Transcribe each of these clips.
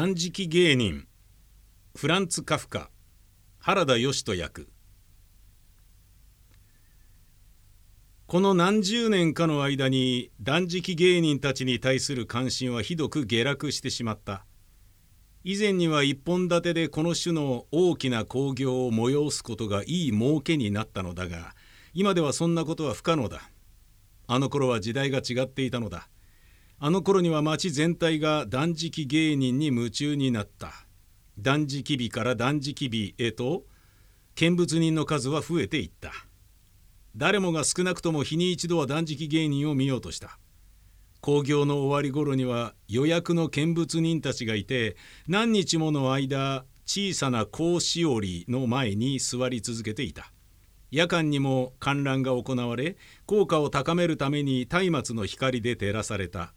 断食芸人フランツ・カフカ原田義人役。この何十年かの間に断食芸人たちに対する関心はひどく下落してしまった。以前には一本立てでこの種の大きな興行を催すことがいい儲けになったのだが今ではそんなことは不可能だ。あの頃は時代が違っていたのだ。あの頃には町全体が断食芸人に夢中になった。断食日から断食日へと見物人の数は増えていった。誰もが少なくとも日に一度は断食芸人を見ようとした。興行の終わり頃には予約の見物人たちがいて何日もの間小さな格子折の前に座り続けていた。夜間にも観覧が行われ効果を高めるために松明の光で照らされた。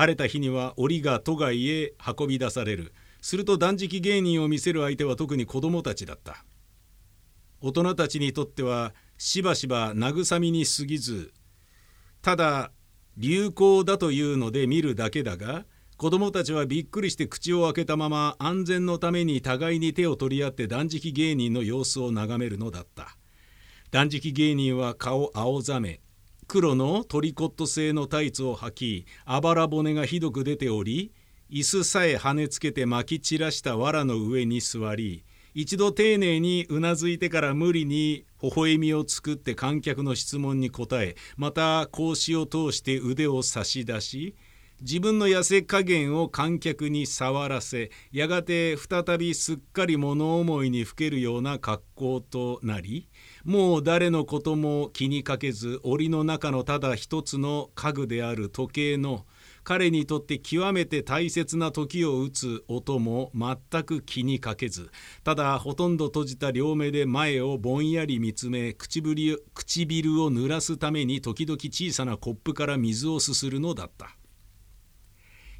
晴れた日には檻が都外へ運び出される。すると断食芸人を見せる相手は特に子供たちだった。大人たちにとってはしばしば慰みに過ぎずただ流行だというので見るだけだが子供たちはびっくりして口を開けたまま安全のために互いに手を取り合って断食芸人の様子を眺めるのだった。断食芸人は顔青ざめ黒のトリコット製のタイツを履きあばら骨がひどく出ており椅子さえ跳ねつけてまき散らした藁の上に座り一度丁寧にうなずいてから無理に微笑みを作って観客の質問に答えまた格子を通して腕を差し出し自分の痩せ加減を観客に触らせやがて再びすっかり物思いにふけるような格好となりもう誰のことも気にかけず檻の中のただ一つの家具である時計の彼にとって極めて大切な時を打つ音も全く気にかけずただほとんど閉じた両目で前をぼんやり見つめ唇を濡らすために時々小さなコップから水をすするのだった。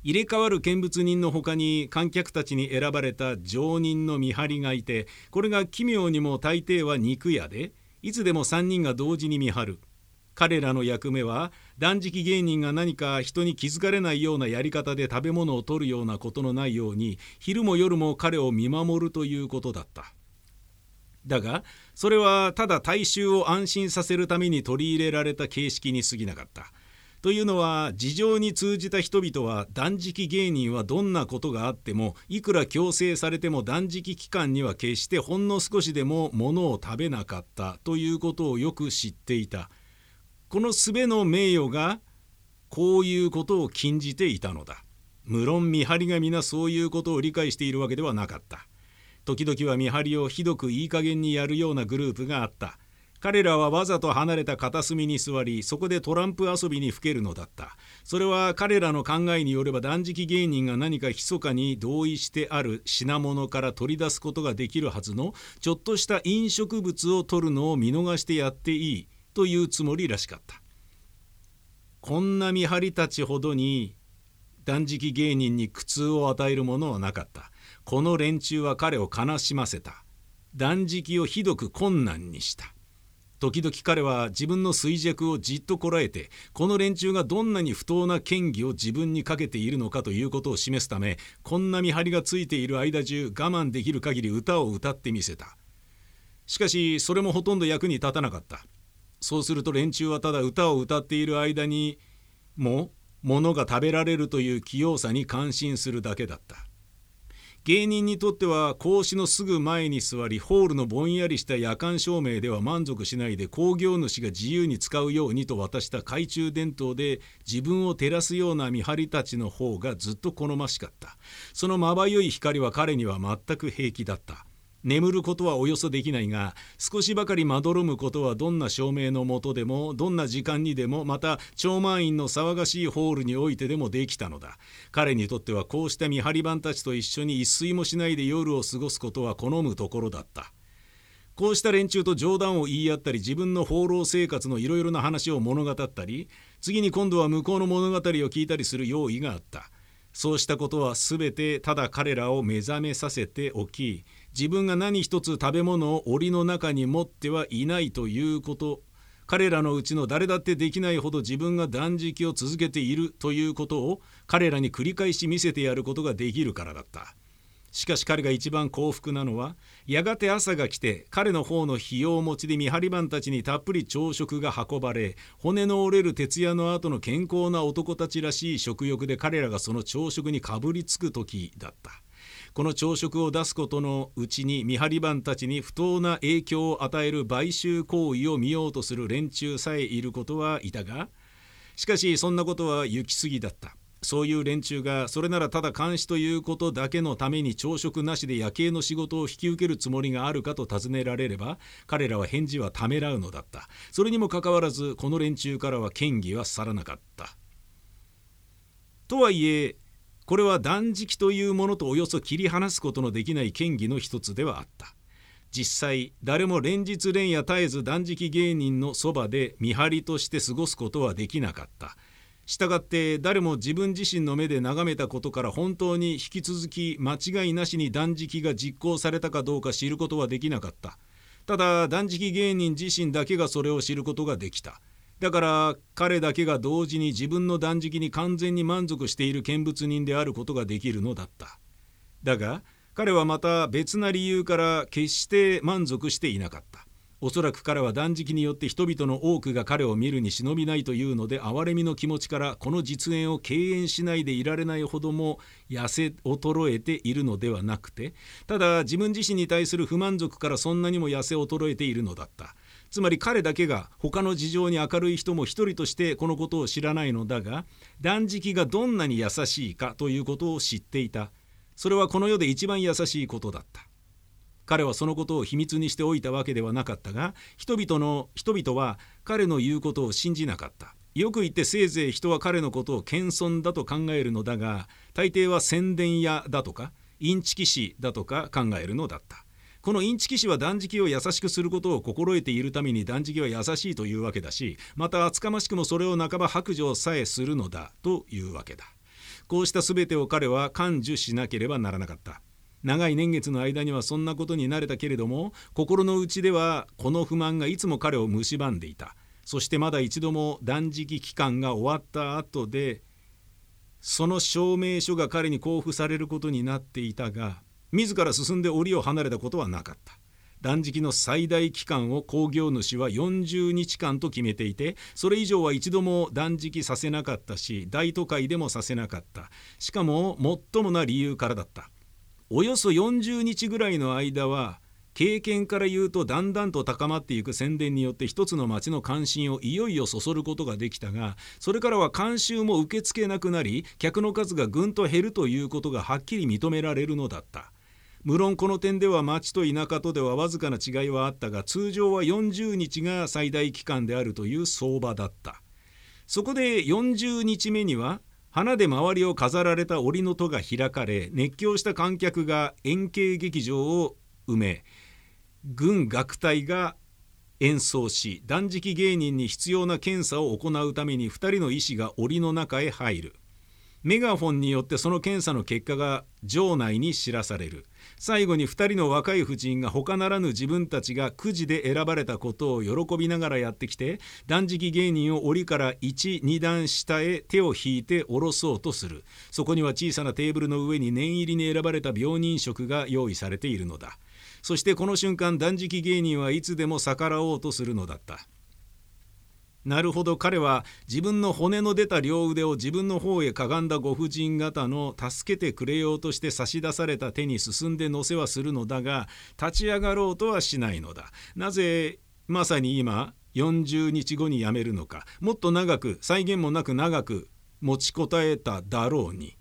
入れ替わる見物人のほかに観客たちに選ばれた常人の見張りがいてこれが奇妙にも大抵は肉屋でいつでも3人が同時に見張る。彼らの役目は断食芸人が何か人に気づかれないようなやり方で食べ物を取るようなことのないように昼も夜も彼を見守るということだった。だがそれはただ大衆を安心させるために取り入れられた形式に過ぎなかった。というのは事情に通じた人々は断食芸人はどんなことがあってもいくら強制されても断食期間には決してほんの少しでも物を食べなかったということをよく知っていた。この術の名誉がこういうことを禁じていたのだ。無論見張りが皆そういうことを理解しているわけではなかった。時々は見張りをひどくいい加減にやるようなグループがあった。彼らはわざと離れた片隅に座りそこでトランプ遊びにふけるのだった。それは彼らの考えによれば断食芸人が何か密かに同意してある品物から取り出すことができるはずのちょっとした飲食物を取るのを見逃してやっていいというつもりらしかった。こんな見張りたちほどに断食芸人に苦痛を与えるものはなかった。この連中は彼を悲しませた。断食をひどく困難にした。時々彼は自分の衰弱をじっとこらえてこの連中がどんなに不当な嫌疑を自分にかけているのかということを示すためこんな見張りがついている間中我慢できる限り歌を歌ってみせた。しかしそれもほとんど役に立たなかった。そうすると連中はただ歌を歌っている間にも物が食べられるという器用さに感心するだけだった。芸人にとっては格子のすぐ前に座りホールのぼんやりした夜間照明では満足しないで興行主が自由に使うようにと渡した懐中電灯で自分を照らすような見張りたちの方がずっと好ましかった。そのまばゆい光は彼には全く平気だった。眠ることはおよそできないが少しばかりまどろむことはどんな照明のもとでもどんな時間にでもまた超満員の騒がしいホールにおいてでもできたのだ。彼にとってはこうした見張り番たちと一緒に一睡もしないで夜を過ごすことは好むところだった。こうした連中と冗談を言い合ったり自分の放浪生活のいろいろな話を物語ったり次に今度は向こうの物語を聞いたりする用意があった。そうしたことは全てただ彼らを目覚めさせておき自分が何一つ食べ物を檻の中に持ってはいないということ。彼らのうちの誰だってできないほど自分が断食を続けているということを彼らに繰り返し見せてやることができるからだった。しかし彼が一番幸福なのはやがて朝が来て彼の方の費用持ちで見張り番たちにたっぷり朝食が運ばれ骨の折れる徹夜の後の健康な男たちらしい食欲で彼らがその朝食にかぶりつく時だった。この朝食を出すことのうちに見張り番たちに不当な影響を与える買収行為を見ようとする連中さえいることはいたが。しかしそんなことは行き過ぎだった。そういう連中がそれならただ監視ということだけのために朝食なしで夜景の仕事を引き受けるつもりがあるかと尋ねられれば彼らは返事はためらうのだった。それにもかかわらずこの連中からは嫌疑は去らなかった。とはいえこれは断食というものとおよそ切り離すことのできない嫌疑の一つではあった。実際誰も連日連夜絶えず断食芸人のそばで見張りとして過ごすことはできなかった。したがって誰も自分自身の目で眺めたことから本当に引き続き間違いなしに断食が実行されたかどうか知ることはできなかった。ただ断食芸人自身だけがそれを知ることができた。だから彼だけが同時に自分の断食に完全に満足している見物人であることができるのだった。だが彼はまた別な理由から決して満足していなかった。おそらく彼は断食によって人々の多くが彼を見るに忍びないというので哀れみの気持ちからこの実演を敬遠しないでいられないほども痩せ衰えているのではなくてただ自分自身に対する不満足からそんなにも痩せ衰えているのだった。つまり彼だけが他の事情に明るい人も一人としてこのことを知らないのだが断食がどんなに優しいかということを知っていた。それはこの世で一番優しいことだった。彼はそのことを秘密にしておいたわけではなかったが人々の人々は彼の言うことを信じなかった。よく言ってせいぜい人は彼のことを謙遜だと考えるのだが大抵は宣伝屋だとかインチキ師だとか考えるのだった。このインチキ氏は断食を優しくすることを心得ているために断食は優しいというわけだしまた厚かましくもそれを半ば白状さえするのだというわけだ。こうした全てを彼は感受しなければならなかった。長い年月の間にはそんなことになれたけれども心の内ではこの不満がいつも彼を蝕んでいた。そしてまだ一度も断食期間が終わった後でその証明書が彼に交付されることになっていたが自ら進んで檻を離れたことはなかった。断食の最大期間を工業主は40日間と決めていてそれ以上は一度も断食させなかったし大都会でもさせなかった。しかも最もな理由からだった。およそ40日ぐらいの間は経験から言うとだんだんと高まっていく宣伝によって一つの町の関心をいよいよそそることができたがそれからは慣習も受け付けなくなり客の数がぐんと減るということがはっきり認められるのだった。無論この点では町と田舎とではわずかな違いはあったが通常は40日が最大期間であるという相場だった。そこで40日目には花で周りを飾られた檻の戸が開かれ熱狂した観客が円形劇場を埋め軍楽隊が演奏し断食芸人に必要な検査を行うために2人の医師が檻の中へ入る。メガホンによってその検査の結果が場内に知らされる。最後に2人の若い婦人が他ならぬ自分たちがくじで選ばれたことを喜びながらやってきて断食芸人を檻から12段下へ手を引いて下ろそうとする。そこには小さなテーブルの上に念入りに選ばれた病人食が用意されているのだ。そしてこの瞬間断食芸人はいつでも逆らおうとするのだった。なるほど彼は自分の骨の出た両腕を自分の方へかがんだご婦人方の助けてくれようとして差し出された手に進んで乗せはするのだが立ち上がろうとはしないのだ。なぜまさに今40日後にやめるのか。もっと長く際限もなく長く持ちこたえただろうに。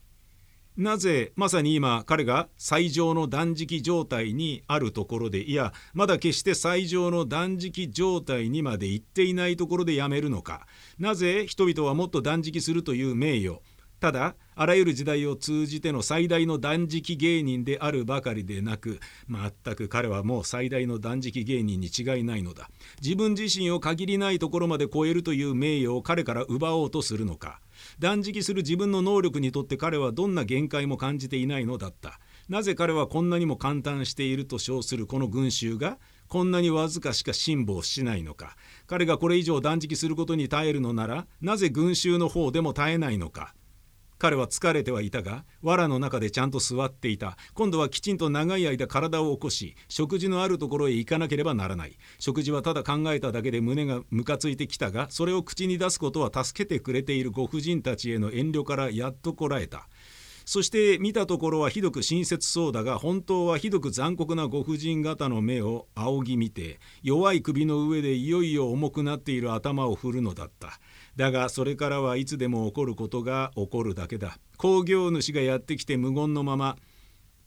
なぜまさに今彼が最上の断食状態にあるところでいやまだ決して最上の断食状態にまで行っていないところでやめるのか。なぜ人々はもっと断食するという名誉。ただあらゆる時代を通じての最大の断食芸人であるばかりでなく全く彼はもう最大の断食芸人に違いないのだ。自分自身を限りないところまで超えるという名誉を彼から奪おうとするのか。断食する自分の能力にとって彼はどんな限界も感じていないのだった。なぜ彼はこんなにも簡単していると称する。この群衆がこんなにわずかしか辛抱しないのか。彼がこれ以上断食することに耐えるのならなぜ群衆の方でも耐えないのか。彼は疲れてはいたが藁の中でちゃんと座っていた。今度はきちんと長い間体を起こし食事のあるところへ行かなければならない。食事はただ考えただけで胸がムカついてきたがそれを口に出すことは助けてくれているご婦人たちへの遠慮からやっとこらえた。そして見たところはひどく親切そうだが本当はひどく残酷なご婦人方の目を仰ぎ見て弱い首の上でいよいよ重くなっている頭を振るのだった。だがそれからはいつでも起こることが起こるだけだ。興行主がやってきて無言のまま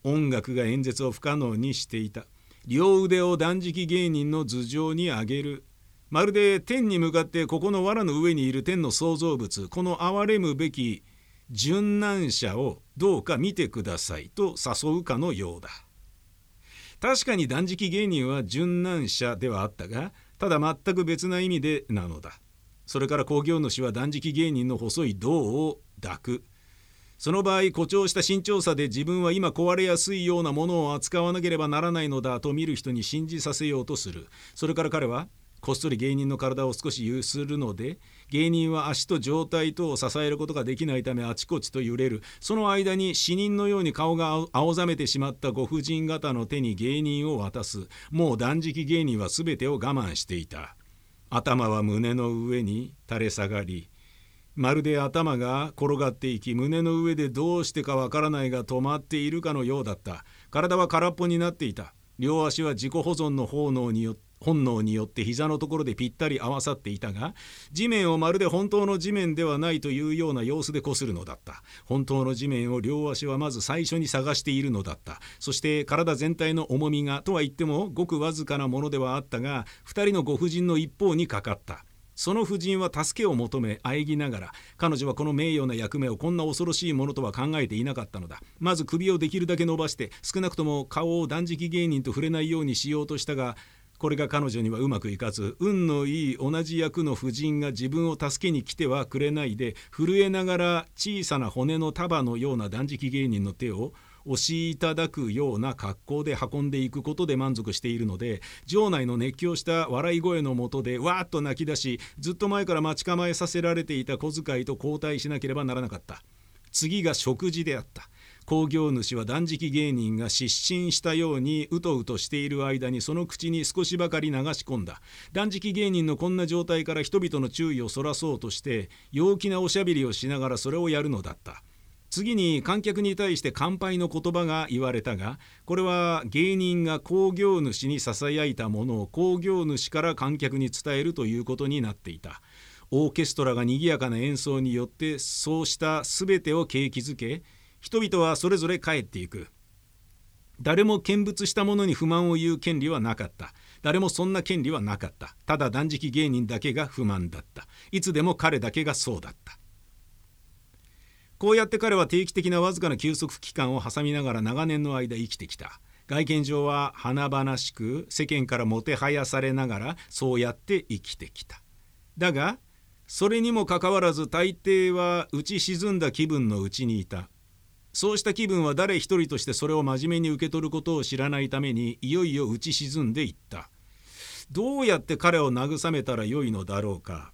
音楽が演説を不可能にしていた。両腕を断食芸人の頭上に上げる。まるで天に向かってここの藁の上にいる天の創造物。この憐れむべき殉難者をどうか見てください。と誘うかのようだ。確かに断食芸人は殉難者ではあったがただ全く別な意味でなのだ。それから興行主は断食芸人の細い銅を抱く。その場合誇張した身長差で自分は今壊れやすいようなものを扱わなければならないのだと見る人に信じさせようとする。それから彼はこっそり芸人の体を少し揺するので芸人は足と上体とを支えることができないためあちこちと揺れる。その間に死人のように顔が青ざめてしまったご婦人方の手に芸人を渡す。もう断食芸人は全てを我慢していた。頭は胸の上に垂れ下がりまるで頭が転がっていき胸の上でどうしてかわからないが止まっているかのようだった。体は空っぽになっていた。両足は自己保存の奉納によって本能によって膝のところでぴったり合わさっていたが地面をまるで本当の地面ではないというような様子でこするのだった。本当の地面を両足はまず最初に探しているのだった。そして体全体の重みがとは言ってもごくわずかなものではあったが2人のご婦人の一方にかかった。その婦人は助けを求め喘ぎながら彼女はこの名誉な役目をこんな恐ろしいものとは考えていなかったのだ。まず首をできるだけ伸ばして少なくとも顔を断食芸人と触れないようにしようとしたがこれが彼女にはうまくいかず運のいい同じ役の婦人が自分を助けに来てはくれないで震えながら小さな骨の束のような断食芸人の手を押しいただくような格好で運んでいくことで満足しているので場内の熱狂した笑い声のもとでわーっと泣き出しずっと前から待ち構えさせられていた小遣いと交代しなければならなかった。次が食事であった。興行主は断食芸人が失神したようにうとうとしている間にその口に少しばかり流し込んだ。断食芸人のこんな状態から人々の注意をそらそうとして陽気なおしゃべりをしながらそれをやるのだった。次に観客に対して乾杯の言葉が言われたがこれは芸人が興行主にささやいたものを興行主から観客に伝えるということになっていた。オーケストラが賑やかな演奏によってそうした全てを景気づけ人々はそれぞれ帰っていく。誰も見物した者に不満を言う権利はなかった。誰もそんな権利はなかった。ただ断食芸人だけが不満だった。いつでも彼だけがそうだった。こうやって彼は定期的なわずかな休息期間を挟みながら長年の間生きてきた。外見上は華々しく世間からもてはやされながらそうやって生きてきた。だがそれにもかかわらず大抵は打ち沈んだ気分のうちにいた。そうした気分は誰一人としてそれを真面目に受け取ることを知らないためにいよいよ打ち沈んでいった。どうやって彼を慰めたらよいのだろうか。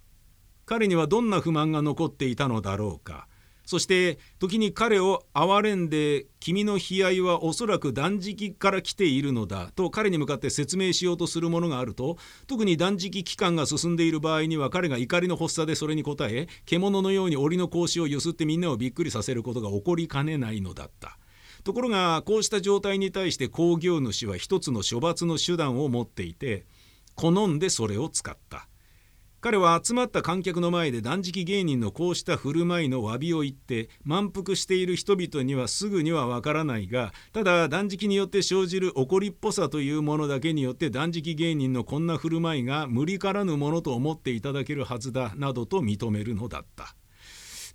彼にはどんな不満が残っていたのだろうか。そして時に彼を憐れんで君の悲哀はおそらく断食から来ているのだと彼に向かって説明しようとするものがあると特に断食期間が進んでいる場合には彼が怒りの発作でそれに応え獣のように檻の格子をゆすってみんなをびっくりさせることが起こりかねないのだった。ところがこうした状態に対して興行主は一つの処罰の手段を持っていて好んでそれを使った。彼は集まった観客の前で断食芸人のこうした振る舞いの詫びを言って満腹している人々にはすぐにはわからないがただ断食によって生じる怒りっぽさというものだけによって断食芸人のこんな振る舞いが無理からぬものと思っていただけるはずだなどと認めるのだった。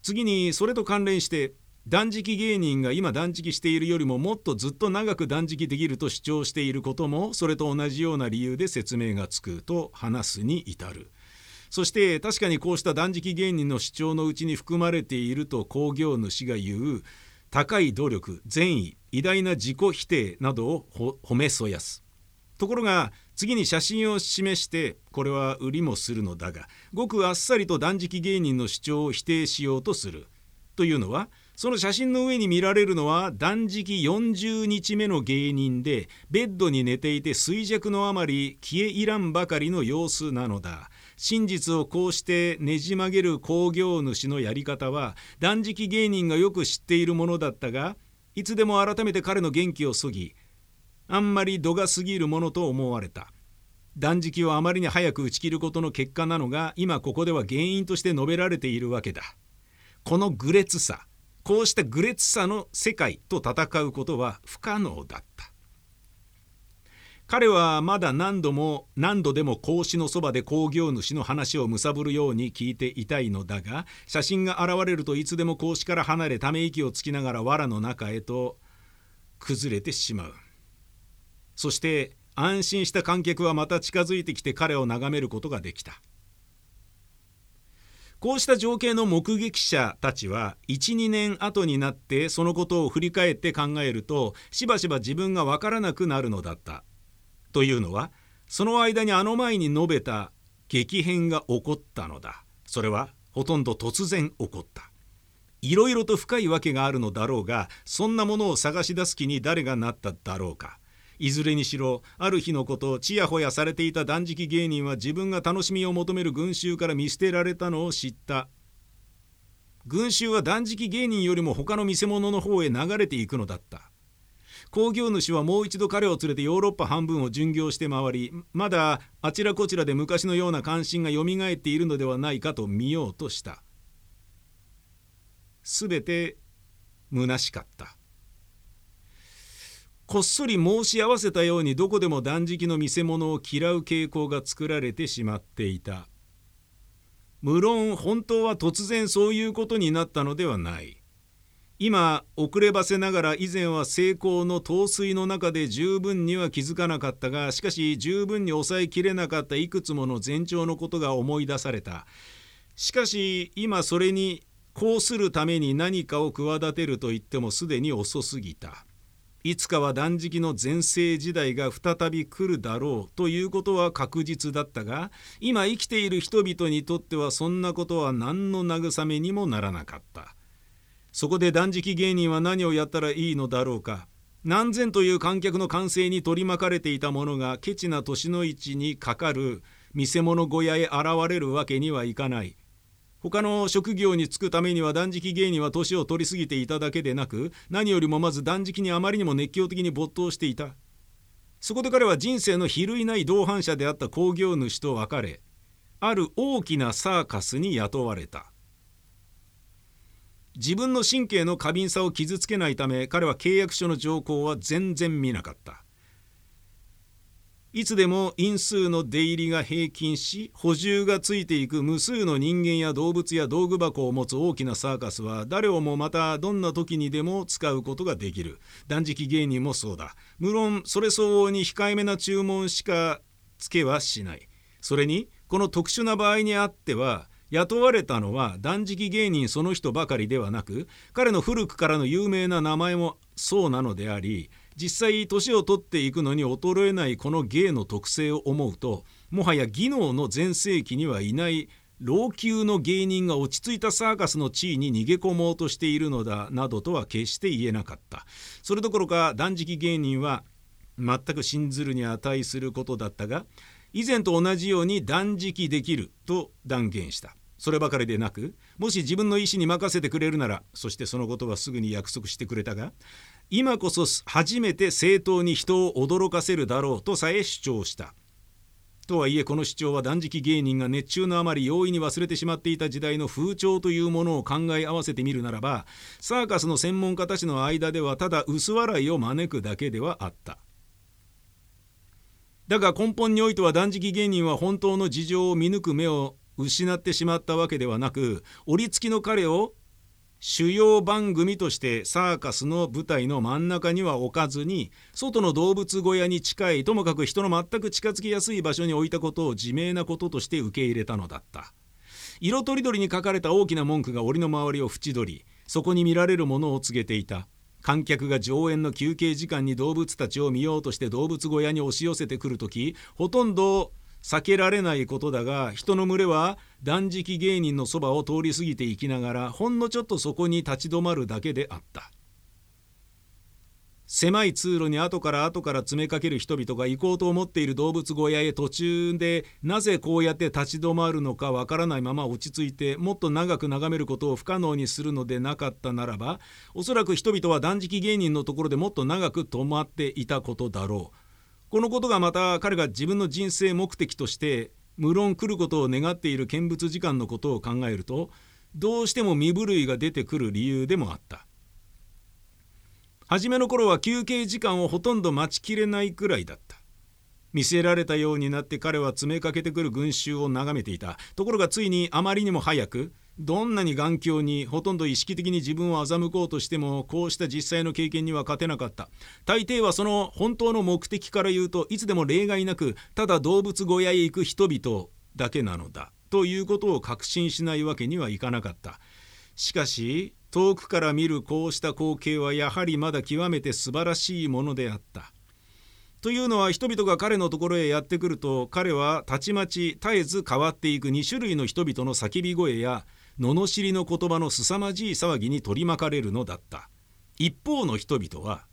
次にそれと関連して断食芸人が今断食しているよりももっとずっと長く断食できると主張していることもそれと同じような理由で説明がつくと話すに至るそして確かにこうした断食芸人の主張のうちに含まれていると興行主が言う高い努力善意偉大な自己否定などを褒めそやす。ところが次に写真を示してこれは売りもするのだがごくあっさりと断食芸人の主張を否定しようとする。というのはその写真の上に見られるのは断食40日目の芸人でベッドに寝ていて衰弱のあまり消え入らんばかりの様子なのだ。真実をこうしてねじ曲げる興行主のやり方は断食芸人がよく知っているものだったがいつでも改めて彼の元気をそぎあんまり度が過ぎるものと思われた。断食をあまりに早く打ち切ることの結果なのが今ここでは原因として述べられているわけだ。この愚劣さこうした愚劣さの世界と戦うことは不可能だった。彼はまだ何度も何度でも格子のそばで興行主の話を貪るように聞いていたいのだが写真が現れるといつでも格子から離れため息をつきながら藁の中へと崩れてしまうそして安心した観客はまた近づいてきて彼を眺めることができた。こうした情景の目撃者たちは12年後になってそのことを振り返って考えるとしばしば自分がわからなくなるのだったというのはその間にあの前に述べた激変が起こったのだ。それはほとんど突然起こった。いろいろと深いわけがあるのだろうがそんなものを探し出す気に誰がなっただろうか。いずれにしろある日のことちやほやされていた断食芸人は自分が楽しみを求める群衆から見捨てられたのを知った。群衆は断食芸人よりも他の見せ物の方へ流れていくのだった。興行主はもう一度彼を連れてヨーロッパ半分を巡業して回りまだあちらこちらで昔のような関心がよみがえっているのではないかと見ようとした。すべて虚しかった。こっそり申し合わせたようにどこでも断食の見せ物を嫌う傾向が作られてしまっていた。無論本当は突然そういうことになったのではない。今遅ればせながら以前は成功の陶酔の中で十分には気づかなかったがしかし十分に抑えきれなかったいくつもの前兆のことが思い出されたしかし今それにこうするために何かを企てると言ってもすでに遅すぎた。いつかは断食の全盛時代が再び来るだろうということは確実だったが今生きている人々にとってはそんなことは何の慰めにもならなかったそこで断食芸人は何をやったらいいのだろうか。何千という観客の歓声に取り巻かれていたものがケチな年の市にかかる。見せ物小屋へ現れるわけにはいかない。他の職業に就くためには断食芸人は年を取り過ぎていただけでなく何よりもまず断食にあまりにも熱狂的に没頭していた。そこで彼は人生の比類ない同伴者であった興行主と別れある大きなサーカスに雇われた。自分の神経の過敏さを傷つけないため彼は契約書の条項は全然見なかった。いつでも因数の出入りが平均し補充がついていく無数の人間や動物や道具箱を持つ大きなサーカスは誰をもまたどんな時にでも使うことができる。断食芸人もそうだ。無論それ相応に控えめな注文しかつけはしない。それにこの特殊な場合にあっては雇われたのは断食芸人その人ばかりではなく彼の古くからの有名な名前もそうなのであり実際年を取っていくのに衰えないこの芸の特性を思うともはや技能の全盛期にはいない老朽の芸人が落ち着いたサーカスの地位に逃げ込もうとしているのだなどとは決して言えなかった。それどころか断食芸人は全く信ずるに値することだったが以前と同じように断食できると断言した。そればかりでなくもし自分の意思に任せてくれるならそしてそのことはすぐに約束してくれたが今こそ初めて正当に人を驚かせるだろうとさえ主張した。とはいえこの主張は断食芸人が熱中のあまり容易に忘れてしまっていた時代の風潮というものを考え合わせてみるならばサーカスの専門家たちの間ではただ薄笑いを招くだけではあっただが根本においては断食芸人は本当の事情を見抜く目を失ってしまったわけではなく折り付きの彼を主要番組としてサーカスの舞台の真ん中には置かずに外の動物小屋に近いともかく人の全く近づきやすい場所に置いたことを自明なこととして受け入れたのだった。色とりどりに書かれた大きな文句が檻の周りを縁取りそこに見られるものを告げていた。観客が上演の休憩時間に動物たちを見ようとして動物小屋に押し寄せてくるときほとんど避けられないことだが人の群れは断食芸人のそばを通り過ぎていきながらほんのちょっとそこに立ち止まるだけであった狭い通路に後から後から詰めかける人々が行こうと思っている動物小屋へ途中でなぜこうやって立ち止まるのかわからないまま落ち着いてもっと長く眺めることを不可能にするのでなかったならばおそらく人々は断食芸人のところでもっと長く止まっていたことだろう。このことがまた彼が自分の人生目的として無論来ることを願っている見物時間のことを考えるとどうしても身震いが出てくる理由でもあった。初めの頃は休憩時間をほとんど待ちきれないくらいだった。見せられたようになって彼は詰めかけてくる群衆を眺めていた。ところがついにあまりにも早くどんなに眼鏡にほとんど意識的に自分を欺こうとしてもこうした実際の経験には勝てなかった。大抵はその本当の目的から言うといつでも例外なくただ動物小屋へ行く人々だけなのだ。ということを確信しないわけにはいかなかった。しかし遠くから見るこうした光景はやはりまだ極めて素晴らしいものであった。というのは人々が彼のところへやってくると彼はたちまち絶えず変わっていく2種類の人々の叫び声や罵りの言葉の凄まじい騒ぎに取り巻かれるのだった。一方の人々は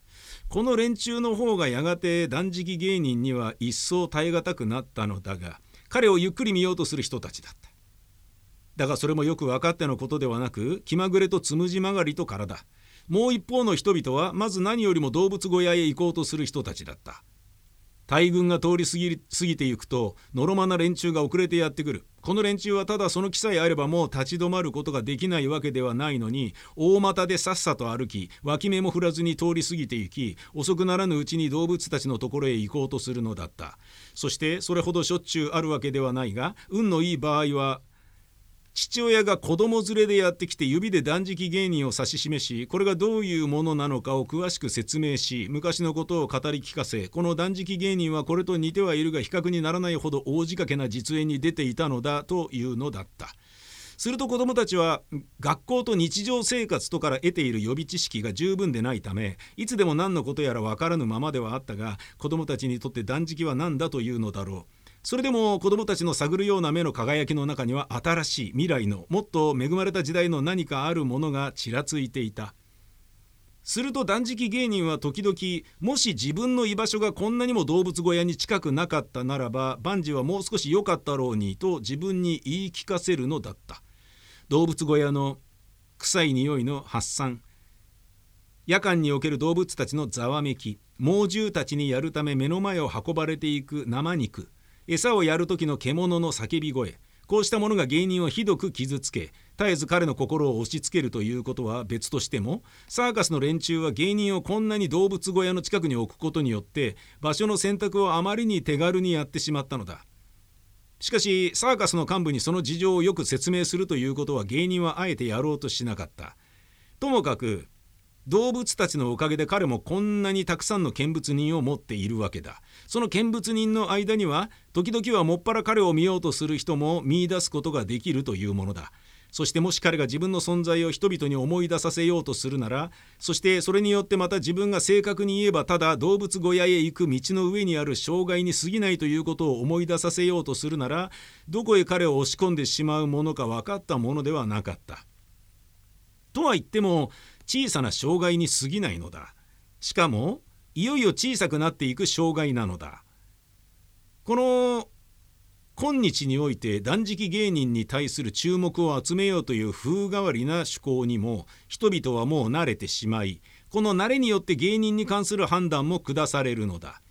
この連中の方がやがて断食芸人には一層耐え難くなったのだが彼をゆっくり見ようとする人たちだった。だがそれもよく分かってのことではなく気まぐれとつむじ曲がりと体。もう一方の人々はまず何よりも動物小屋へ行こうとする人たちだった。大軍が通り過ぎ過ぎていくとのろまな連中が遅れてやってくる。この連中はただその気さえあればもう立ち止まることができないわけではないのに大股でさっさと歩き脇目も振らずに通り過ぎていき遅くならぬうちに動物たちのところへ行こうとするのだった。そしてそれほどしょっちゅうあるわけではないが運のいい場合は父親が子供連れでやってきて指で断食芸人を指し示しこれがどういうものなのかを詳しく説明し昔のことを語り聞かせこの断食芸人はこれと似てはいるが比較にならないほど大仕掛けな実演に出ていたのだというのだった。すると子どもたちは学校と日常生活とから得ている予備知識が十分でないためいつでも何のことやら分からぬままではあったが子どもたちにとって断食は何だというのだろう。それでも子どもたちの探るような目の輝きの中には新しい未来のもっと恵まれた時代の何かあるものがちらついていた。すると断食芸人は時々もし自分の居場所がこんなにも動物小屋に近くなかったならば万事はもう少し良かったろうにと自分に言い聞かせるのだった。動物小屋の臭い匂いの発散。夜間における動物たちのざわめき。猛獣たちにやるため目の前を運ばれていく生肉。餌をやる時の獣の叫び声。こうしたものが芸人をひどく傷つけ絶えず彼の心を押し付けるということは別としてもサーカスの連中は芸人をこんなに動物小屋の近くに置くことによって場所の選択をあまりに手軽にやってしまったのだ。しかしサーカスの幹部にその事情をよく説明するということは芸人はあえてやろうとしなかった。ともかく動物たちのおかげで彼もこんなにたくさんの見物人を持っているわけだその見物人の間には時々はもっぱら彼を見ようとする人も見いだすことができるというものだそしてもし彼が自分の存在を人々に思い出させようとするならそしてそれによってまた自分が正確に言えばただ動物小屋へ行く道の上にある障害に過ぎないということを思い出させようとするならどこへ彼を押し込んでしまうものか分かったものではなかった。とは言っても小さな障害に過ぎないのだ。しかもいよいよ小さくなっていく障害なのだ。この今日において断食芸人に対する注目を集めようという風変わりな趣向にも人々はもう慣れてしまいこの慣れによって芸人に関する判断も下されるのだ。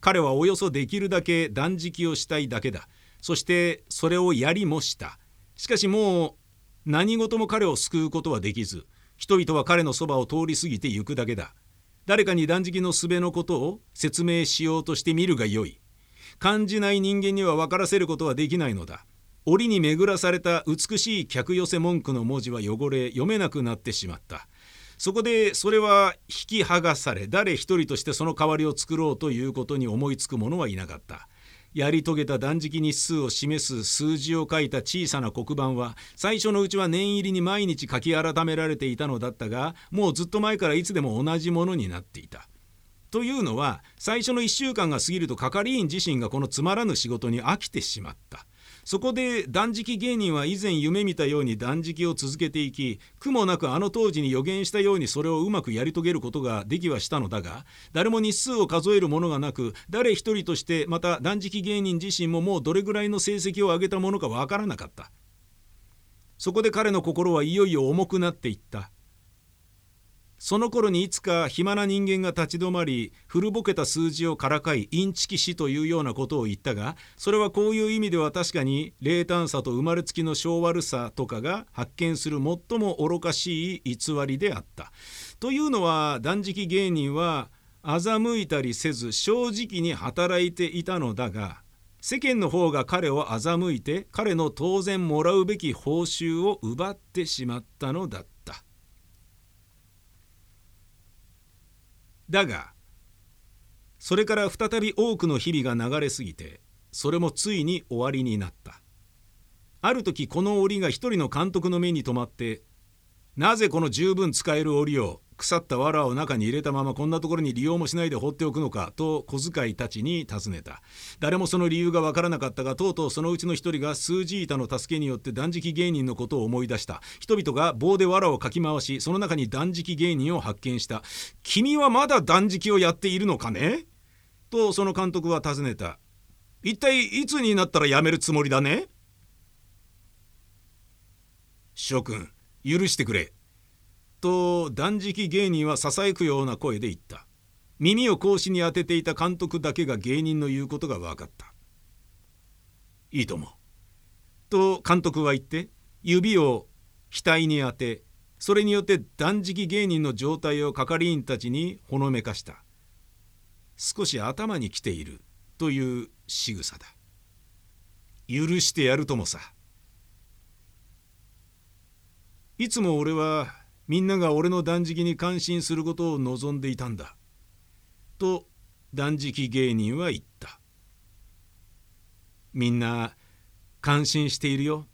彼はおよそできるだけ断食をしたいだけだ。そしてそれをやりもした。しかしもう何事も彼を救うことはできず。人々は彼のそばを通り過ぎてゆくだけだ。誰かに断食のすべのことを説明しようとしてみるがよい。感じない人間には分からせることはできないのだ。折に巡らされた美しい客寄せ文句の文字は汚れ読めなくなってしまった。そこでそれは引き剥がされ誰一人としてその代わりを作ろうということに思いつく者はいなかった。やり遂げた断食日数を示す数字を書いた小さな黒板は最初のうちは念入りに毎日書き改められていたのだったがもうずっと前からいつでも同じものになっていた。というのは最初の1週間が過ぎると係員自身がこのつまらぬ仕事に飽きてしまった。そこで断食芸人は以前夢見たように断食を続けていき苦もなくあの当時に予言したようにそれをうまくやり遂げることができはしたのだが誰も日数を数えるものがなく誰一人としてまた断食芸人自身ももうどれぐらいの成績を上げたものかわからなかった。そこで彼の心はいよいよ重くなっていった。その頃にいつか暇な人間が立ち止まり古ぼけた数字をからかいインチキ死というようなことを言ったがそれはこういう意味では確かに冷淡さと生まれつきの性悪さとかが発見する最も愚かしい偽りであった。というのは断食芸人は欺いたりせず正直に働いていたのだが世間の方が彼を欺いて彼の当然もらうべき報酬を奪ってしまったのだった。だがそれから再び多くの日々が流れ過ぎてそれもついに終わりになった。ある時この檻が一人の監督の目に留まってなぜこの十分使える檻を腐った藁を中に入れたままこんなところに利用もしないで放っておくのかと小遣いたちに尋ねた。誰もその理由がわからなかったがとうとうそのうちの一人が数字板の助けによって断食芸人のことを思い出した。人々が棒で藁をかき回しその中に断食芸人を発見した。君はまだ断食をやっているのかね？とその監督は尋ねた。一体いつになったらやめるつもりだね？諸君許してくれ。と断食芸人はささやくような声で言った。耳を格子に当てていた監督だけが芸人の言うことが分かった。いいとも。と監督は言って指を額に当てそれによって断食芸人の状態を係員たちにほのめかした。少し頭にきているという仕草だ。許してやるともさ。いつも俺はみんなが俺の断食に感心することを望んでいたんだ。と断食芸人は言った。みんな感心しているよ。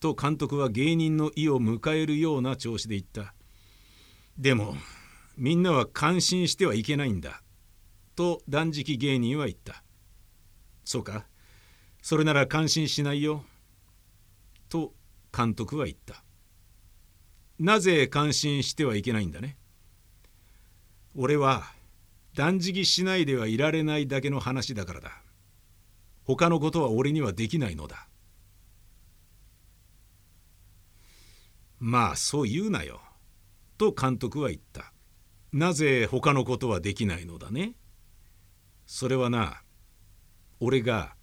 と監督は芸人の意を迎えるような調子で言った。でもみんなは感心してはいけないんだ。と断食芸人は言った。そうかそれなら感心しないよ。と監督は言った。なぜ感心してはいけないんだね？俺は断食しないではいられないだけの話だからだ。他のことは俺にはできないのだ。まあそう言うなよ。と監督は言った。なぜ他のことはできないのだね？それはな俺が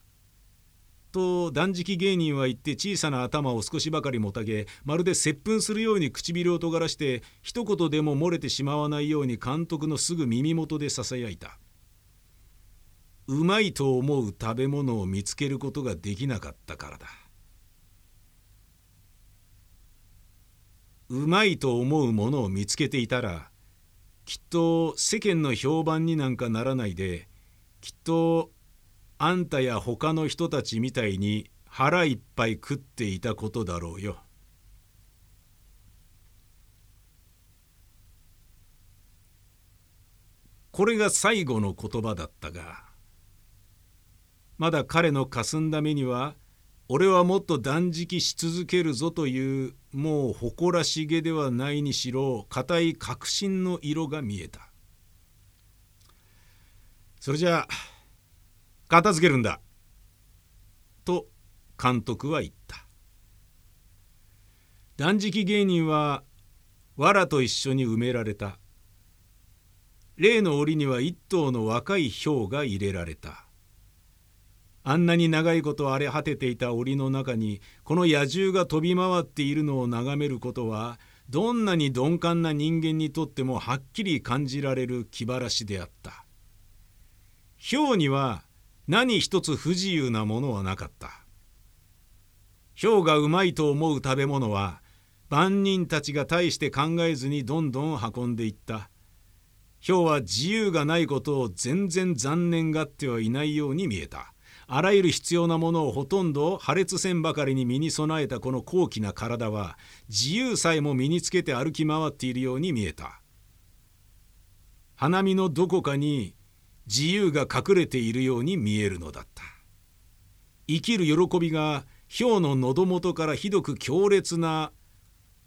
と断食芸人は言って小さな頭を少しばかりもたげまるで接吻するように唇を尖らして一言でも漏れてしまわないように監督のすぐ耳元でささやいた。うまいと思う食べ物を見つけることができなかったからだ。うまいと思うものを見つけていたらきっと世間の評判になんかならないできっとあんたや他の人たちみたいに腹いっぱい食っていたことだろうよ。これが最後の言葉だったがまだ彼のかすんだ目には俺はもっと断食し続けるぞというもう誇らしげではないにしろ固い確信の色が見えたそれじゃあ片付けるんだ。と監督は言った。断食芸人は藁と一緒に埋められた。例の檻には一頭の若いヒが入れられた。あんなに長いこと荒れ果てていた檻の中にこの野獣が飛び回っているのを眺めることはどんなに鈍感な人間にとってもはっきり感じられる気晴らしであった。ヒョウには何一つ不自由なものはなかった。氷がうまいと思う食べ物は万人たちが大して考えずにどんどん運んでいった。氷は自由がないことを全然残念がってはいないように見えた。あらゆる必要なものをほとんど破裂せんばかりに身に備えたこの高貴な体は自由さえも身につけて歩き回っているように見えた。花見のどこかに自由が隠れているように見えるのだった。生きる喜びが氷の喉元からひどく強烈な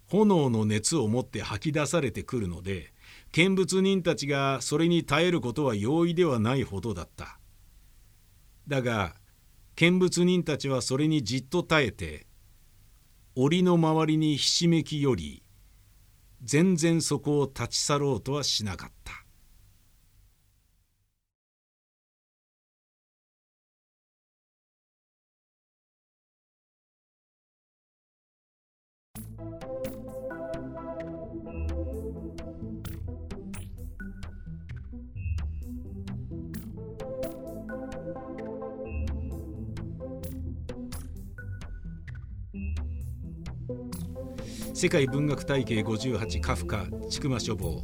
炎の熱を持って吐き出されてくるので見物人たちがそれに耐えることは容易ではないほどだった。だが見物人たちはそれにじっと耐えて檻の周りにひしめきより全然そこを立ち去ろうとはしなかった。世界文学体系58カフカ千曲書房